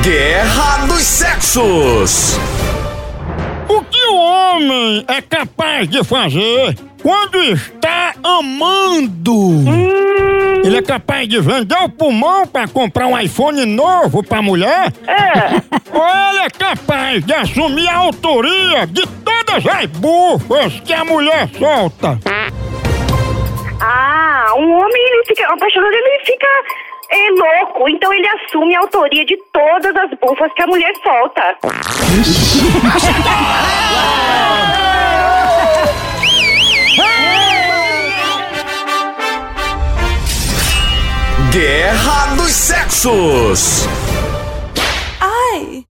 Guerra dos Sexos. O que o homem é capaz de fazer quando está amando? Ele é capaz de vender o pulmão para comprar um iPhone novo para mulher? É. Ou ele é capaz de assumir a autoria de todas as bufas que a mulher solta? Ah, um homem, ele fica apaixonado, ele fica é, louco. Então ele assume a autoria de todas as bufas que a mulher solta. Guerra dos Sexos.